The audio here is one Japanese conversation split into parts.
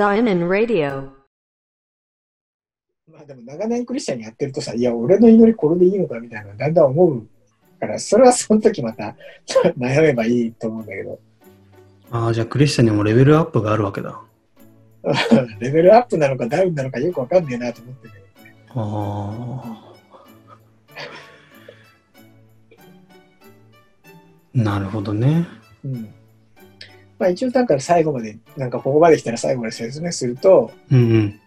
Zion Radio. まあでも長年クリスチャンやってるとさ、いや、俺の祈りこれでいいのかみたいな、だんだん思うから、それはその時また 悩めばいいと思うんだけど、ああ、じゃあクリスチャンにもレベルアップがあるわけだ。レベルアップなのかダウンなのかよくわかんねえなと思ってるけどね。ああ。なるほどね。うん。まあ一応だから最後まで、なんかここまで来たら最後まで説明すると、うんうん。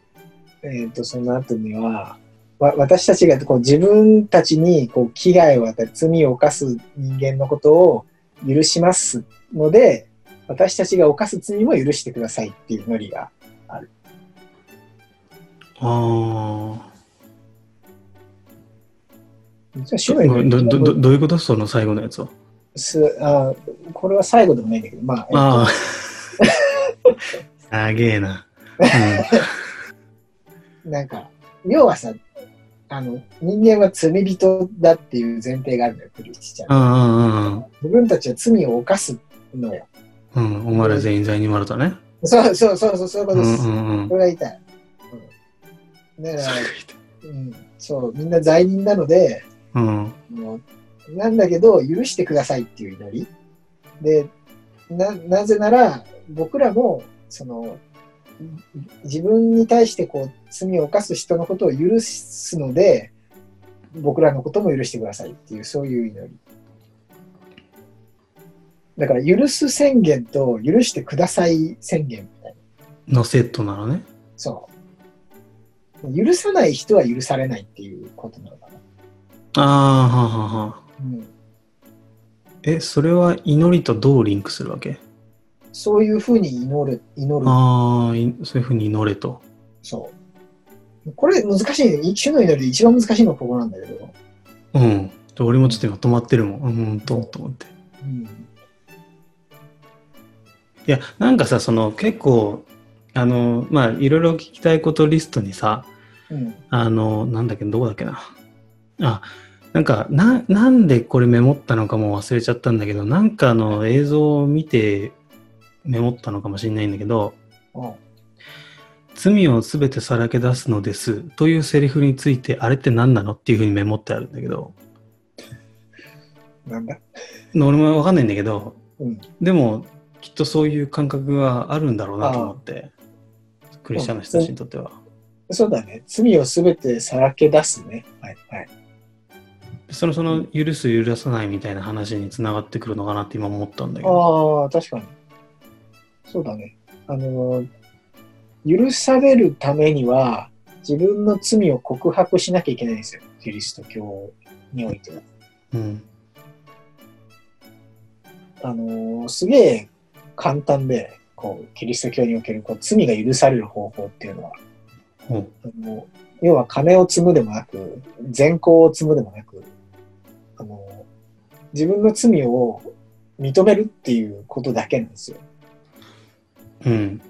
えっ、と、その後には、わ私たちがこう自分たちにこう危害を与え、罪を犯す人間のことを許しますので、私たちが犯す罪も許してくださいっていうノリが。あ実は主あ。の祈りど、ど、どどういうこと？その最後のやつは。すあこれは最後でもないんだけど、まあ、えっとああ。あげえな。なんか、要はさ、あの、人間は罪人だっていう前提があるんだよ、クリスチャン。うん。うん自分たちは罪を犯すのよ。うんうん。うん。お前ら全員罪にまれたね。そうそうそうそう、そういうこうんとです。うんうんこ。れが言いたい。うん、だから、うん、そう、みんな罪人なので、うん。もうなんだけど、許してくださいっていう祈り。で、な、なぜなら、僕らも、その、自分に対してこう、罪を犯す人のことを許すので、僕らのことも許してくださいっていう、そういう祈り。だから、許す宣言と許してください宣言みたいな。のセットなのね。そう。許さない人は許されないっていうことなのかな。ああ、はあはあはえ、それは祈りとどうリンクするわけ？そういうふうに祈る、祈る。ああ、いそういうふうに祈れと。そう。これ難しいね。一種の祈りで一番難しいのはここなんだけど。うん。で俺もちょっと今止まってるもん。うん、うんと、と思って。うん。いや、なんかさ、その結構、あの、まあ、いろいろ聞きたいことリストにさ、うん。あの、なんだっけ、どこだっけな。あ、なんか、な、なんでこれメモったのかも忘れちゃったんだけど、なんかの映像を見てメモったのかもしれないんだけど、うん罪をすべてさらけ出すのですというセリフについて、あれって何なのっていうふうにメモってあるんだけど、なんだ？俺もわかんないんだけど、うん。でも、きっとそういう感覚があるんだろうなと思って、クリスチャンの人たちにとっては。そうだね。罪をすべてさらけ出すね。はい。はい。その、その、許す、許さないみたいな話につながってくるのかなって今思ったんだけど。ああ、確かに。そうだね。あのー、許されるためには、自分の罪を告白しなきゃいけないんですよ。キリスト教においては。うん。あのーすげえ簡単で、こう、キリスト教におけるこう罪が許される方法っていうのは、ほうあの要は金を積むでもなく、善行を積むでもなく、自分の罪を認めるっていうことだけなんですよ。うん。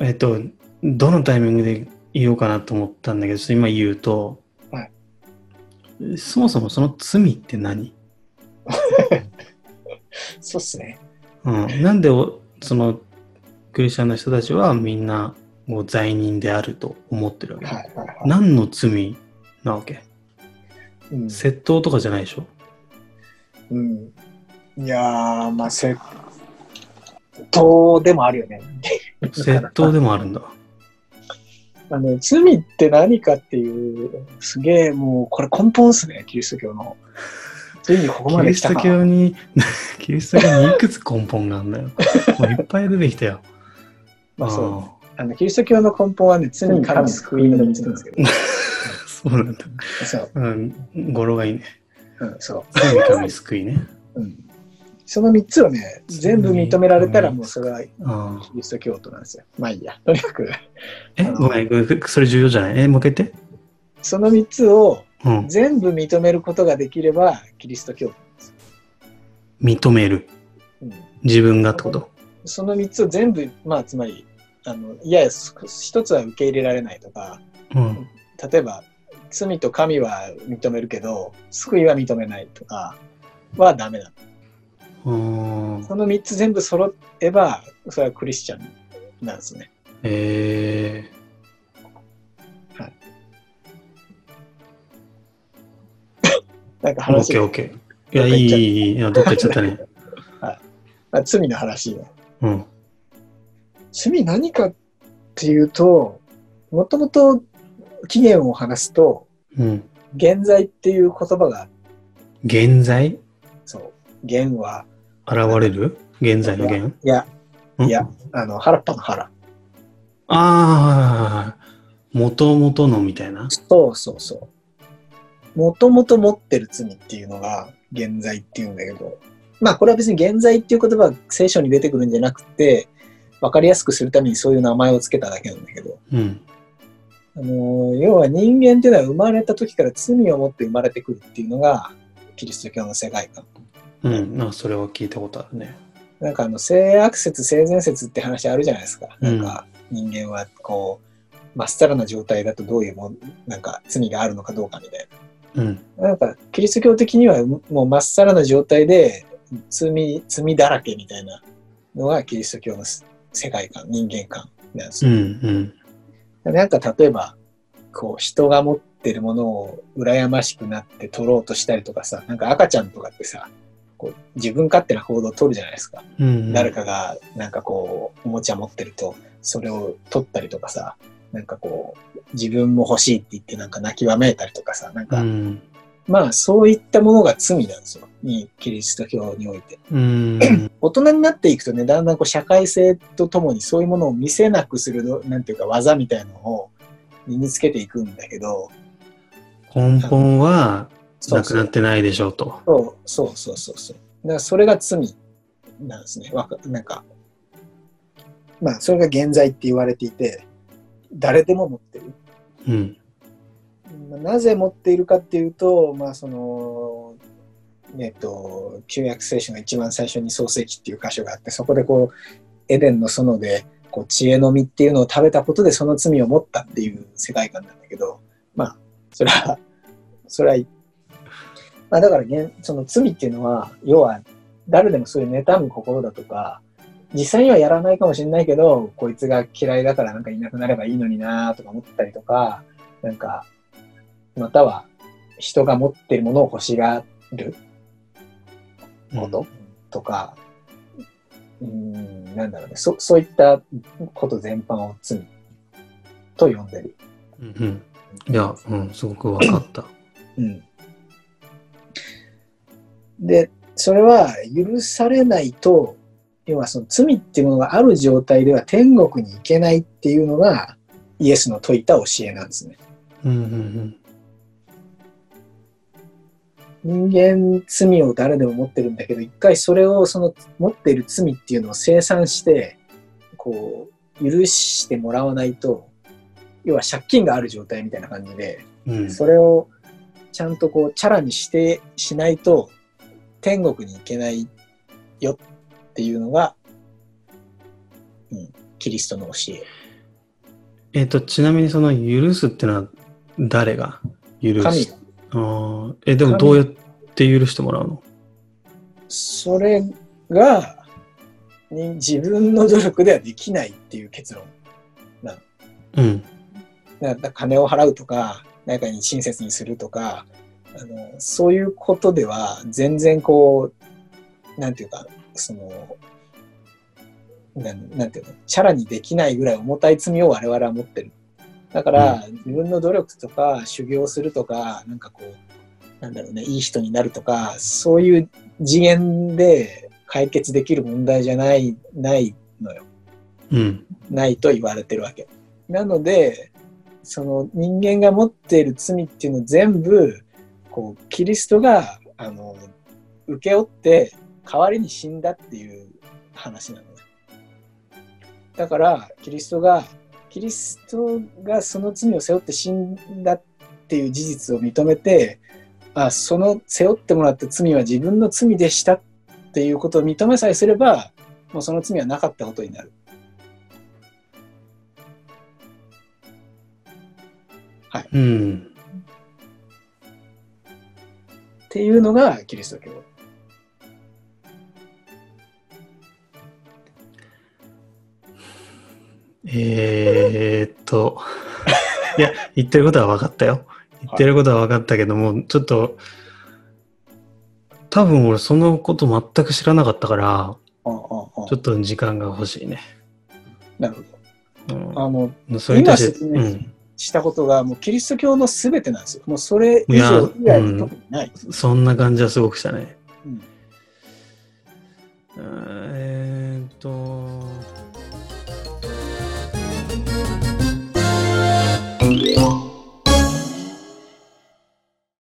えっと、どのタイミングで言おうかなと思ったんだけど、今言うと、はいそもそもその罪って何、そうっすね。うん、なんでおそのクリスチャンの人たちはみんなもう罪人であると思ってるわけ、はいはいはい。何の罪なわけ？うん窃盗とかじゃないでしょ？うん、いやー、まあ、窃盗でもあるよね。窃盗でもあるんだ。あの罪って何かっていう、すげえ、もう、これ根本っすね、キリスト教の。ついにここまキリストで来たか。教に、キリスト教に いくつ根本があるんだよ。もういっぱい出てきたよ。まあそうあのキリスト教の根本はね、罪、神、救いの3つなんですけど。うんそうなんだ。そう、うん、語呂がいいね。うん、そう。罪神救いね。うんその3つをね、全部認められたらもうそれはキリスト教徒なんですよ。まあいいや。とにかく、え、ごめん、ごめんそれ重要じゃない？え、もう一回言って。その3つをうん。全部認めることができれば、キリスト教徒なんですよ。認める。うん自分がってこと？その3つを全部、まあつまり、あのいやいや、一つは受け入れられないとか、うん。例えば、罪と神は認めるけど、救いは認めないとかはダメだ。その3つ全部揃えば、それはクリスチャンなんですね。えー、オッ なんか話がケーオッケー。いや、いい、いい、いい。いや、どっか行っちゃったね。あ罪の話よ。うん。罪何かっていうと、もともと起源を話すと、うん。現在っていう言葉が、現在？そう、現は、現れる？現在の現？いや、ん？いや、あの、原っぱの原。ああ、もともとのみたいな？そうそうそう。もともと持ってる罪っていうのが現在っていうんだけど、まあこれは別に現在っていう言葉は聖書に出てくるんじゃなくて、わかりやすくするためにそういう名前をつけただけなんだけど、うん。あの要は人間っていうのは生まれた時から罪を持って生まれてくるっていうのがキリスト教の世界観。うん。あ、それは聞いたことあるね。なんかあの性悪説、性善説って話あるじゃないですか。うんなんか人間はこう、まっさらな状態だとどういうもん、なんか罪があるのかどうかみたいうん。な。なんかキリスト教的にはもうまっさらな状態で罪、罪だらけみたいなのがキリスト教の世界観、人間観なんですうよ。ん。うん。なんか例えば、こう人が持ってるものを羨ましくなって取ろうとしたりとかさ、なんか赤ちゃんとかってさ、こう自分勝手な行動を取るじゃないですか。うん。誰かがなんかこうおもちゃ持ってるとそれを取ったりとかさなんかこう自分も欲しいって言ってなんか泣きわめいたりとかさなんか、うん。まあそういったものが罪なんですよにキリスト教においてうん。大人になっていくとねだんだんこう社会性とともにそういうものを見せなくするのなんていうか技みたいのを身につけていくんだけど根本はなくなってないでしょうと。そうそうそうそうそうだからそれが罪なんですねわかなんかまあそれが現在って言われていて誰でも持ってるうん。なぜ持っているかっていうと、まあその、えっと、旧約聖書の一番最初に創世記っていう箇所があって、そこでこう、エデンの園で、こう、知恵の実っていうのを食べたことでその罪を持ったっていう世界観なんだけど、まあ、それは、それは、まあだからげん、その罪っていうのは、要は、誰でもそういう妬む心だとか、実際にはやらないかもしれないけど、こいつが嫌いだからなんかいなくなればいいのになとか思ったりとか、なんか、または人が持ってるものを欲しがること、とか、うーん、なんだろうねそ、そういったこと全般を罪と呼んでる。うん。うん。いや、うん、すごくわかった。うん。で、それは許されないと、要はその罪っていうものがある状態では天国に行けないっていうのがイエスの説いた教えなんですね。うん。うん。人間罪を誰でも持ってるんだけど一回それをその持っている罪っていうのを清算してこう許してもらわないと要は借金がある状態みたいな感じでうん。それをちゃんとこうチャラにしてしないと天国に行けないよっていうのが、うん、キリストの教え。えっと、ちなみにその許すってのは誰が許神すあーえ、でもどうやって許してもらうの？それがに自分の努力ではできないっていう結論うん。だから金を払うとか、誰かに親切にするとか、あのそういうことでは全然こう、なんていうか、その、なんなんていうの、チャラにできないぐらい重たい罪を我々は持ってる。だから、自分の努力とか修行するとか、なんかこう、なんだろうね、いい人になるとか、そういう次元で解決できる問題じゃない、ないのよ。うん。ないと言われてるわけ。なので、その人間が持っている罪っていうのを全部、こう、キリストが、あの、請け負って代わりに死んだっていう話なのね。だから、キリストが、キリストがその罪を背負って死んだっていう事実を認めて、あ、その背負ってもらった罪は自分の罪でしたっていうことを認めさえすれば、もうその罪はなかったことになる。うん。っていうのがキリスト教。えーっと、いや、言ってることは分かったよ。言ってることは分かったけども、ちょっと、多分俺そのこと全く知らなかったから、ああちょっと時間が欲しいね。なるほうんど。あの、それに対して、今説明うん、したことが、もうキリスト教のすべてなんですよ。もうそれ以上以外うん特にない。そんな感じはすごくしたね。うん Yeah.